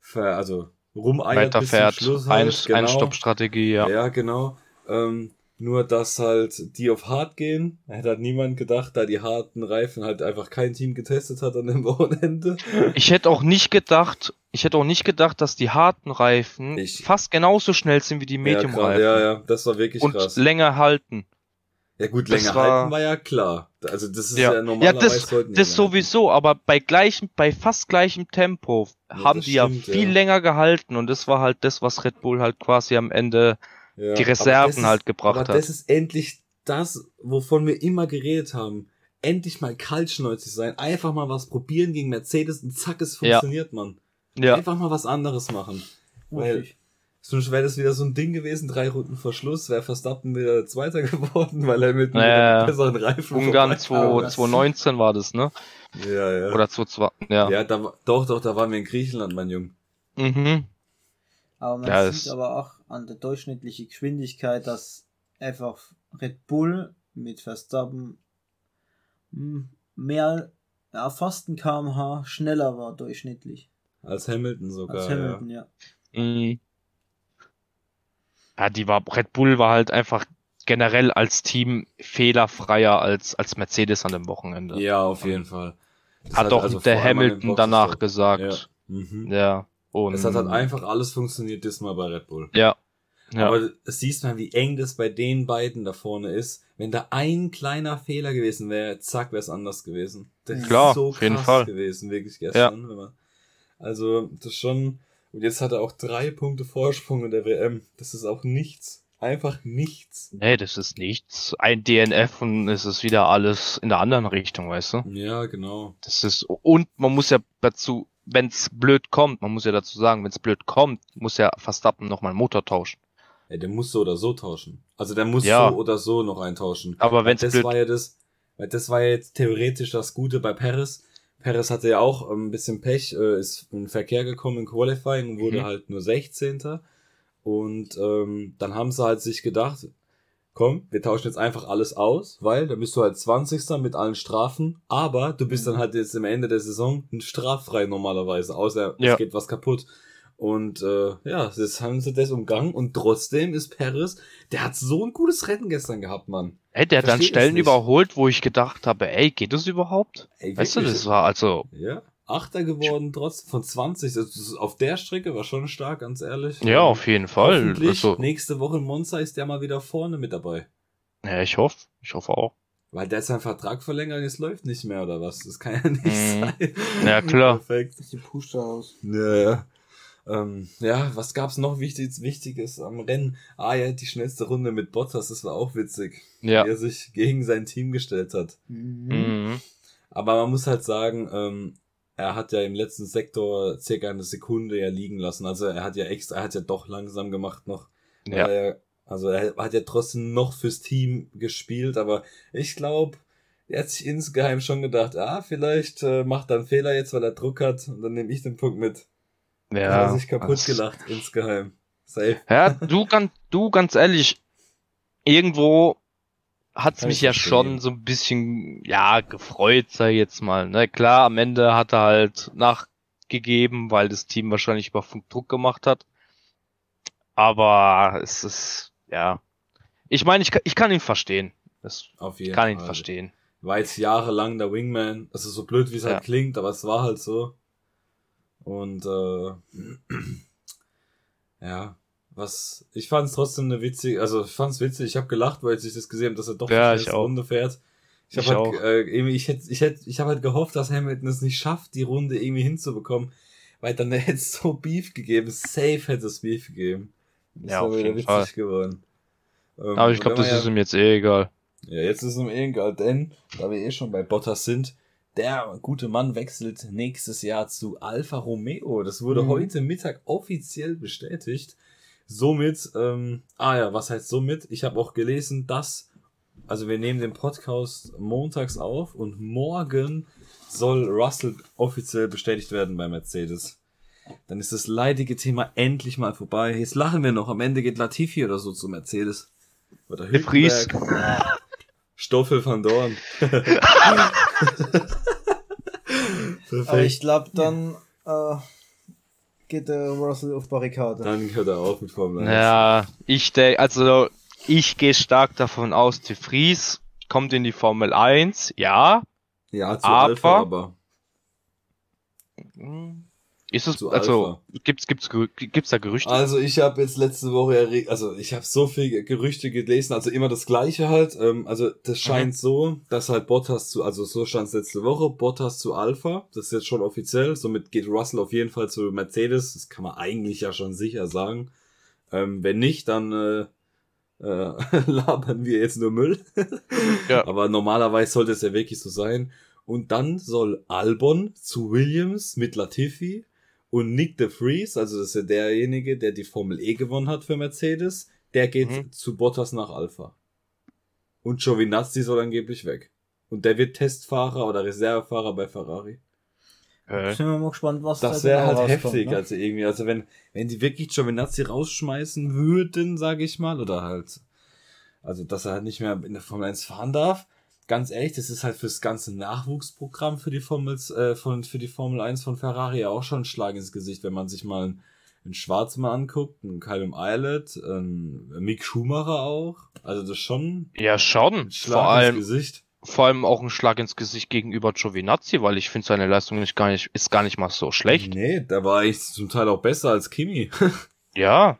ver, also rumeiert Weiterfährt. bis zum Schluss halt. Ein, genau. Einstoppstrategie, ja. Ja, genau. Ähm, nur, dass halt die auf hart gehen. Hätte halt niemand gedacht, da die harten Reifen halt einfach kein Team getestet hat an dem Wochenende. Ich hätte auch nicht gedacht, ich hätte auch nicht gedacht, dass die harten Reifen ich, fast genauso schnell sind wie die Medium-Reifen. Ja, ja, ja, das war wirklich und krass. Und länger halten. Ja gut, länger war, halten war ja klar. Also das ist ja, ja normalerweise ja, das, das sowieso, aber bei gleichem, bei fast gleichem Tempo ja, haben die stimmt, ja viel länger gehalten und das war halt das, was Red Bull halt quasi am Ende ja, die Reserven halt gebracht aber hat. Aber das ist endlich das, wovon wir immer geredet haben. Endlich mal kaltschnäuzig sein, einfach mal was probieren gegen Mercedes und zack, es funktioniert, ja. man. Ja. Einfach mal was anderes machen. Weil, sonst wäre das wieder so ein Ding gewesen, drei Runden vor Schluss, wäre Verstappen wieder Zweiter geworden, weil er mit einem besseren Reifen Ungarn 2019 war das, ne? Ja, ja. Oder 2020, ja. Ja, da, doch, doch, da waren wir in Griechenland, mein Junge. Mhm. Aber man ja, sieht aber auch an der durchschnittlichen Geschwindigkeit, dass einfach Red Bull mit Verstappen hm, mehr, ja, fast ein kmh schneller war durchschnittlich. Als Hamilton sogar. Als Hamilton, ja. Ja, mhm. ja die war, Red Bull war halt einfach generell als Team fehlerfreier als, als Mercedes an dem Wochenende. Ja, auf jeden Fall. Das hat doch also der Hamilton danach gesagt. Ja. Mhm. ja. Und es hat halt einfach alles funktioniert diesmal bei Red Bull. Ja. ja. Aber es siehst man, wie eng das bei den beiden da vorne ist. Wenn da ein kleiner Fehler gewesen wäre, zack, wäre es anders gewesen. Das Klar, ist so auf jeden Fall. gewesen, wirklich gestern. Ja. Also, das schon. Und jetzt hat er auch drei Punkte Vorsprung in der WM. Das ist auch nichts. Einfach nichts. Nee, das ist nichts. Ein DNF und es ist wieder alles in der anderen Richtung, weißt du? Ja, genau. Das ist, und man muss ja dazu wenn es blöd kommt, man muss ja dazu sagen, wenn es blöd kommt, muss ja Verstappen nochmal Motor tauschen. Ja, der muss so oder so tauschen. Also der muss ja. so oder so noch eintauschen. Aber wenn das blöd war ja das, weil das war ja jetzt theoretisch das Gute bei Paris. Paris hatte ja auch ein bisschen Pech, äh, ist in den Verkehr gekommen in Qualifying und wurde mhm. halt nur 16. Und ähm, dann haben sie halt sich gedacht, komm, wir tauschen jetzt einfach alles aus, weil dann bist du halt 20. mit allen Strafen, aber du bist dann halt jetzt am Ende der Saison straffrei normalerweise, außer ja. es geht was kaputt. Und äh, ja, das haben sie das umgangen und trotzdem ist Paris, der hat so ein gutes Rennen gestern gehabt, Mann. Ey, der hat dann Stellen überholt, wo ich gedacht habe, ey, geht das überhaupt? Ey, weißt du, das war also. Ja, Achter geworden, trotz von 20. Also auf der Strecke war schon stark, ganz ehrlich. Ja, auf jeden Fall. Also, nächste Woche in Monza ist der mal wieder vorne mit dabei. Ja, ich hoffe. Ich hoffe auch. Weil der seinen Vertrag verlängert, jetzt läuft nicht mehr, oder was? Das kann ja nicht mhm. sein. Ja, klar. Perfekt. Das sieht pusht aus. Ja, ja. Ähm, ja, was gab's noch Wichtiges, Wichtiges am Rennen? Ah ja, die schnellste Runde mit Bottas, das war auch witzig. Ja. Wie er sich gegen sein Team gestellt hat. Mhm. mhm. Aber man muss halt sagen, ähm, er hat ja im letzten Sektor circa eine Sekunde ja liegen lassen. Also er hat ja extra, er hat ja doch langsam gemacht noch. Ja. Er, also er hat ja trotzdem noch fürs Team gespielt, aber ich glaube, er hat sich insgeheim schon gedacht, ah, vielleicht äh, macht er einen Fehler jetzt, weil er Druck hat und dann nehme ich den Punkt mit. Ja. Er hat sich kaputt gelacht insgeheim. Safe. Ja, du ganz, du ganz ehrlich, irgendwo hat's mich ja schon so ein bisschen, ja, gefreut, sei jetzt mal. Ne? Klar, am Ende hat er halt nachgegeben, weil das Team wahrscheinlich über Funk Druck gemacht hat. Aber es ist, ja. Ich meine, ich, ich kann ihn verstehen. Das Auf jeden kann Fall. ihn verstehen. War jetzt jahrelang der Wingman. Ist so blöd, wie es halt ja. halt klingt, aber es war halt so. Und äh, ja, was ich fand es trotzdem eine witzige, also ich fand es witzig, ich habe gelacht, weil ich das gesehen habe, dass er doch ja, die Runde fährt. Ich habe halt, äh, irgendwie, ich hätte, ich hätte, ich habe halt gehofft, dass Hamilton es nicht schafft, die Runde irgendwie hinzubekommen, weil dann hätte es so Beef gegeben, safe hätte es Beef gegeben. Das ja, auf jeden witzig Fall. geworden. Ähm, Aber ich glaube, das ja, ist ihm jetzt eh egal. Ja, jetzt ist es ihm eh egal, denn da wir eh schon bei Bottas sind, der gute Mann wechselt nächstes Jahr zu Alfa Romeo. Das wurde mhm. heute Mittag offiziell bestätigt. Somit, ähm, ah ja, was heißt somit? Ich habe auch gelesen, dass, also wir nehmen den Podcast montags auf und morgen soll Russell offiziell bestätigt werden bei Mercedes. Dann ist das leidige Thema endlich mal vorbei. Jetzt lachen wir noch. Am Ende geht Latifi oder so zu Mercedes. Oder Hülkenberg. Stoffel van Dorn. Aber ich glaube, dann äh, geht der Russell auf Barrikade. Dann hört er auf mit Formel 1. Ja, ich denke, also ich gehe stark davon aus, De Vries kommt in die Formel 1, ja. Ja, zu aber, Alpha, aber. Ist es, also, gibt's, gibt's, gibt's da Gerüchte? Also, ich habe jetzt letzte Woche, also, ich habe so viel Gerüchte gelesen, also immer das Gleiche halt, ähm, also, das scheint mhm. so, dass halt Bottas zu, also, so stand es letzte Woche, Bottas zu Alpha, das ist jetzt schon offiziell, somit geht Russell auf jeden Fall zu Mercedes, das kann man eigentlich ja schon sicher sagen. Ähm, wenn nicht, dann, äh, äh, labern wir jetzt nur Müll. ja. Aber normalerweise sollte es ja wirklich so sein. Und dann soll Albon zu Williams mit Latifi und Nick de Vries, also das ist ja derjenige, der die Formel E gewonnen hat für Mercedes, der geht mhm. zu Bottas nach Alpha. Und Giovinazzi soll angeblich weg. Und der wird Testfahrer oder Reservefahrer bei Ferrari. Äh. Sind wir mal gespannt, was das da wäre genau halt heftig, ne? also irgendwie, also wenn, wenn die wirklich Giovinazzi rausschmeißen würden, sage ich mal, oder halt, also dass er halt nicht mehr in der Formel 1 fahren darf, ganz ehrlich, das ist halt fürs ganze Nachwuchsprogramm für die Formel, äh, von, für die Formel 1 von Ferrari auch schon ein Schlag ins Gesicht, wenn man sich mal einen, einen Schwarz mal anguckt, einen Callum Eilert, einen Mick Schumacher auch. Also das ist schon. Ja, schon. Schlag vor allem, Gesicht. Vor allem auch ein Schlag ins Gesicht gegenüber Giovinazzi, weil ich finde seine Leistung nicht gar nicht, ist gar nicht mal so schlecht. Nee, da war ich zum Teil auch besser als Kimi. ja.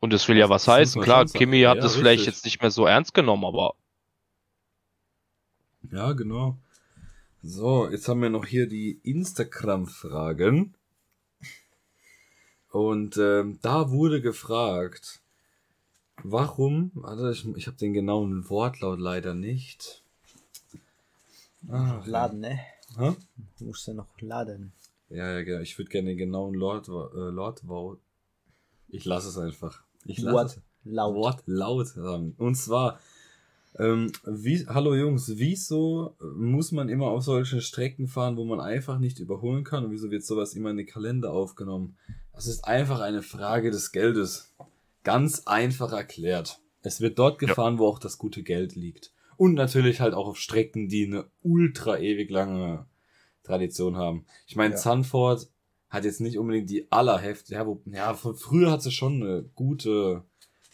Und das will das ja was heißen. Klar, Kimi hat ja, das richtig. vielleicht jetzt nicht mehr so ernst genommen, aber ja, genau. So, jetzt haben wir noch hier die Instagram-Fragen. Und ähm, da wurde gefragt, warum, warte, ich, ich habe den genauen Wortlaut leider nicht. Ach, laden, ne? Hä? Du musst ja noch laden. Ja, ja, genau. Ich würde gerne den genauen Lord, äh, Lord, ich lasse es einfach. Ich lasse Wort laut. Wort laut sagen. Und zwar, ähm, wie, hallo Jungs, wieso muss man immer auf solche Strecken fahren, wo man einfach nicht überholen kann? Und wieso wird sowas immer in den Kalender aufgenommen? Das ist einfach eine Frage des Geldes. Ganz einfach erklärt. Es wird dort gefahren, ja. wo auch das gute Geld liegt. Und natürlich halt auch auf Strecken, die eine ultra ewig lange Tradition haben. Ich meine, ja. Zandvoort hat jetzt nicht unbedingt die allerheft, ja, wo, ja, von früher hat sie schon eine gute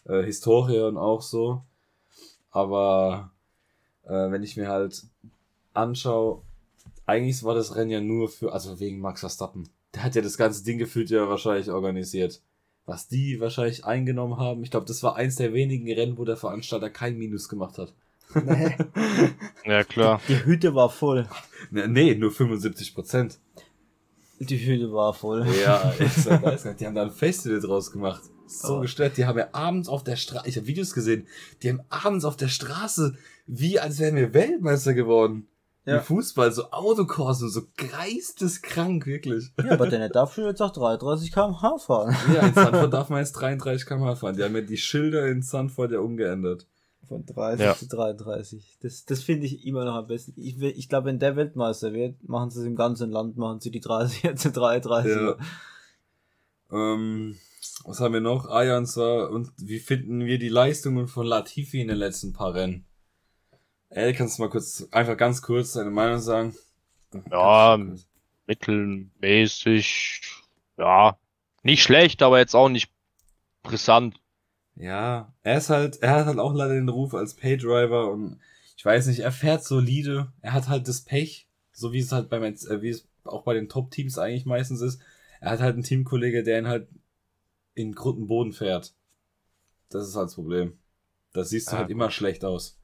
äh, Historie und auch so. Aber äh, wenn ich mir halt anschaue, eigentlich war das Rennen ja nur für, also wegen Max Verstappen. Der hat ja das ganze Ding gefühlt ja wahrscheinlich organisiert. Was die wahrscheinlich eingenommen haben. Ich glaube, das war eins der wenigen Rennen, wo der Veranstalter kein Minus gemacht hat. Nee. ja, klar. Die, die Hütte war voll. Nee, nur 75 Prozent. Die Hütte war voll. Ja, ich weiß nicht. Die haben da ein Festival draus gemacht. So oh. gestört. Die haben ja abends auf der Straße, ich habe Videos gesehen, die haben abends auf der Straße, wie als wären wir Weltmeister geworden. Ja. Wie Fußball, so Autokurse, so geisteskrank, wirklich. Ja, aber der darf schon jetzt auch 33 km/h fahren. Ja, in Sanford darf man jetzt 33 km/h fahren. Die haben ja die Schilder in Sanford ja umgeändert. Von 30 ja. zu 33. Das, das finde ich immer noch am besten. Ich, ich glaube, wenn der Weltmeister wird, machen sie es im ganzen Land, machen sie die 30 zu 33. Ja. Ähm, was haben wir noch? Ah ja, und zwar, und wie finden wir die Leistungen von Latifi in den letzten paar Rennen? Ey, kannst du mal kurz, einfach ganz kurz deine Meinung sagen? Ja, mittelmäßig, ja, nicht schlecht, aber jetzt auch nicht brisant. Ja, er ist halt, er hat halt auch leider den Ruf als Paydriver und ich weiß nicht, er fährt solide, er hat halt das Pech, so wie es halt beim, äh, wie es auch bei den Top-Teams eigentlich meistens ist. Er hat halt einen Teamkollege, der ihn halt in Grund Boden fährt. Das ist halt das Problem. Das siehst du ah, halt gut. immer schlecht aus.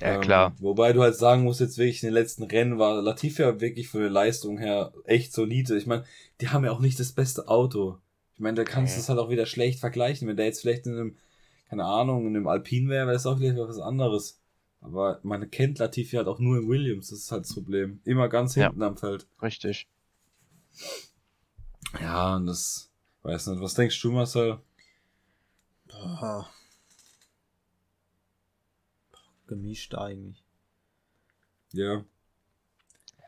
Ja, ähm, klar. Wobei du halt sagen musst, jetzt wirklich in den letzten Rennen war Latifi wirklich von der Leistung her echt solide. Ich meine, die haben ja auch nicht das beste Auto. Ich meine, da kannst du es halt auch wieder schlecht vergleichen. Wenn der jetzt vielleicht in einem, keine Ahnung, in einem Alpin wäre, wäre es auch vielleicht was anderes. Aber man kennt Latifi halt auch nur im Williams, das ist halt das Problem. Immer ganz hinten ja, am Feld. Richtig. Ja, und das, weiß nicht, was denkst du, Marcel? Boah. Gemischt eigentlich. Ja.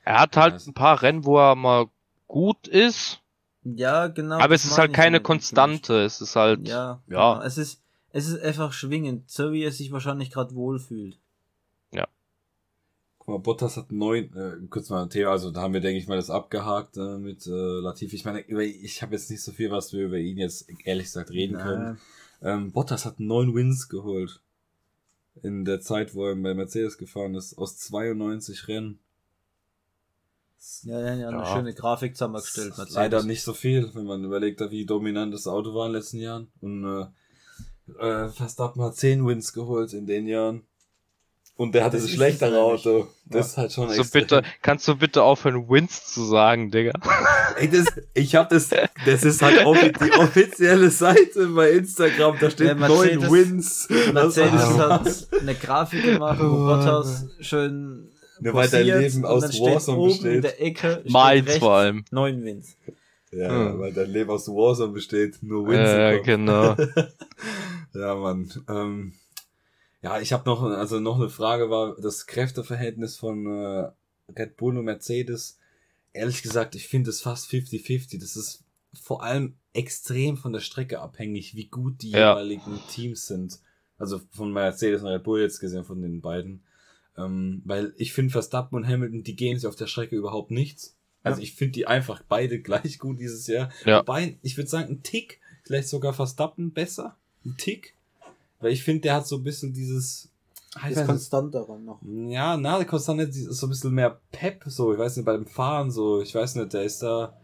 Er hat halt ein paar Rennen, wo er mal gut ist, ja, genau. Aber es ist halt keine Konstante. Es ist halt. Ja, ja. Genau. Es ist, es ist einfach schwingend, so wie er sich wahrscheinlich gerade wohlfühlt. Guck mal, Bottas hat neun, äh, kurz mal ein Thema, also da haben wir, denke ich mal, das abgehakt äh, mit äh, Latifi. Ich meine, ich habe jetzt nicht so viel, was wir über ihn jetzt ehrlich gesagt reden Nein. können. Ähm, Bottas hat neun Wins geholt. In der Zeit, wo er bei Mercedes gefahren ist, aus 92 Rennen. Ja, ja, ja, eine ja. schöne Grafik zusammengestellt. Mercedes. Leider nicht so viel, wenn man überlegt, wie dominant das Auto war in den letzten Jahren. Und äh, äh, Verstappen hat 10 Wins geholt in den Jahren. Und der hatte das schlechtere Auto. Das ja. ist halt schon so bitte, Kannst du bitte aufhören, Wins zu sagen, Digga? Ey, das, ich hab das, das ist halt auch die offizielle Seite bei Instagram, da steht neun Wins. Mercedes hat eine Grafik gemacht, wo Bottas schön nur weil dein Leben aus Warzone besteht. In der Ecke Meins vor allem. Neun Wins. Ja, hm. weil dein Leben aus Warzone besteht, nur Wins. Ja, genau. ja, Mann. Ähm, ja, ich habe noch, also noch eine Frage war das Kräfteverhältnis von äh, Red Bull und Mercedes. Ehrlich gesagt, ich finde es fast 50-50. Das ist vor allem extrem von der Strecke abhängig, wie gut die ja. jeweiligen Teams sind. Also von Mercedes und Red Bull jetzt gesehen, von den beiden. Ähm, weil ich finde Verstappen und Hamilton, die gehen sich auf der Strecke überhaupt nichts. Also ja. ich finde die einfach beide gleich gut dieses Jahr. Ja. Wobei, ich würde sagen, ein Tick, vielleicht sogar Verstappen besser. Ein Tick. Weil ich finde, der hat so ein bisschen dieses. Ist konstanter noch. Ja, na, der konstant ist so ein bisschen mehr Pep, so, ich weiß nicht, beim Fahren so, ich weiß nicht, der ist da.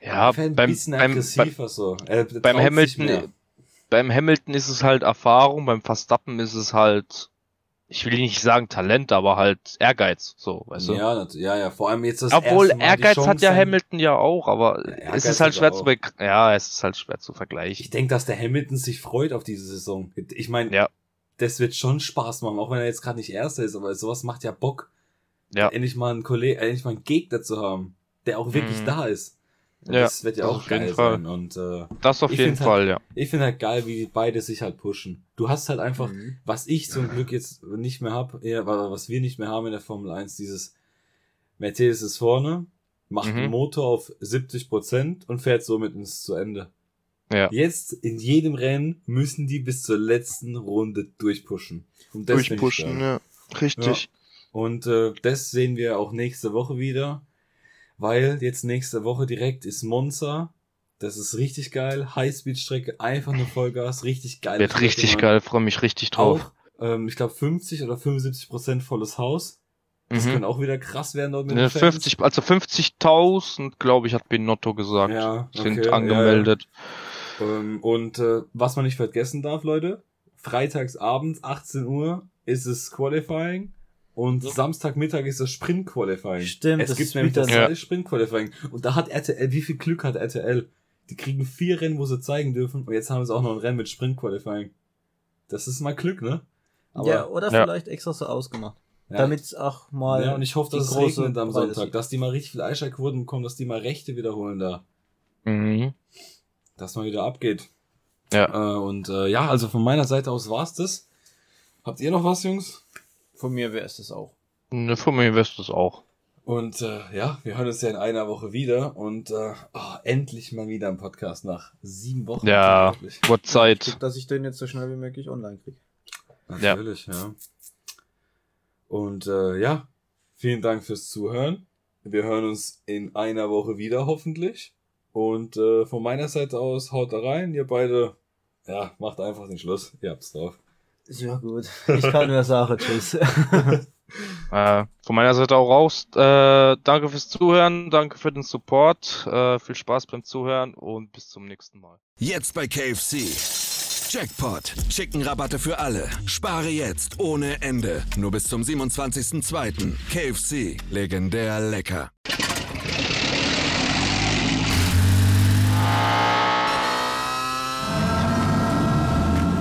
Ja, ein beim, bisschen aggressiver beim, so. beim Hamilton, beim Hamilton ist es halt Erfahrung, beim Verstappen ist es halt ich will nicht sagen Talent, aber halt Ehrgeiz, so, weißt du? Ja, ja, ja, vor allem jetzt das Obwohl Ehrgeiz hat ja Hamilton ja auch, aber ja, es ist halt schwer zu ja, es ist halt schwer zu vergleichen. Ich denke, dass der Hamilton sich freut auf diese Saison. Ich meine, ja. das wird schon Spaß machen, auch wenn er jetzt gerade nicht Erster ist, aber sowas macht ja Bock. Ja. Endlich mal einen Kollegen, endlich mal einen Gegner zu haben, der auch wirklich mhm. da ist. Ja, das wird ja auch geil sein. Und, äh, das auf jeden Fall, halt, ja. Ich finde halt geil, wie beide sich halt pushen. Du hast halt einfach, mhm. was ich zum Glück jetzt nicht mehr hab, eher, was wir nicht mehr haben in der Formel 1, dieses Mercedes ist vorne, macht mhm. den Motor auf 70% und fährt somit ins zu Ende. Ja. Jetzt in jedem Rennen müssen die bis zur letzten Runde durchpushen. Und das durchpushen, ja. Richtig. Ja. Und äh, das sehen wir auch nächste Woche wieder weil jetzt nächste Woche direkt ist Monza. Das ist richtig geil. Highspeed-Strecke, einfach nur Vollgas, richtig geil. Wird richtig geil, freue mich richtig drauf. Auch, ähm, ich glaube 50 oder 75 Prozent volles Haus. Das mhm. könnte auch wieder krass werden dort mit ja, 50, Also 50.000, glaube ich, hat Benotto gesagt. Ja, okay, sind angemeldet. Ja, ja. Ähm, und äh, was man nicht vergessen darf, Leute, freitags abends 18 Uhr ist es Qualifying und ja. Samstagmittag ist das Sprint Qualifying. Stimmt, es gibt nämlich das ja. Sprint Qualifying und da hat RTL, wie viel Glück hat RTL? Die kriegen vier Rennen, wo sie zeigen dürfen und jetzt haben sie auch noch ein Rennen mit Sprint Qualifying. Das ist mal Glück, ne? Aber, ja, oder vielleicht extra so ausgemacht. Ja. Damit es auch mal. Ja, und ich hoffe, dass es regnet am Sonntag, dass die mal richtig viel Einschaltquoten bekommen, dass die mal Rechte wiederholen da. Mhm. Dass mal wieder abgeht. Ja. Äh, und äh, ja, also von meiner Seite aus war's das. Habt ihr noch was, Jungs? Von mir wäre es das auch. Ne, von mir wäre es das auch. Und äh, ja, wir hören uns ja in einer Woche wieder und äh, oh, endlich mal wieder im Podcast nach sieben Wochen. Ja, wird Zeit. Dass ich den jetzt so schnell wie möglich online kriege. Natürlich, ja. ja. Und äh, ja, vielen Dank fürs Zuhören. Wir hören uns in einer Woche wieder, hoffentlich. Und äh, von meiner Seite aus, haut da rein. Ihr beide, ja, macht einfach den Schluss. Ihr habt's drauf. Ja, gut. Ich kann nur sagen, tschüss. äh, von meiner Seite auch raus. Äh, danke fürs Zuhören, danke für den Support. Äh, viel Spaß beim Zuhören und bis zum nächsten Mal. Jetzt bei KFC. Jackpot. Chicken-Rabatte für alle. Spare jetzt ohne Ende. Nur bis zum 27.02. KFC. Legendär lecker.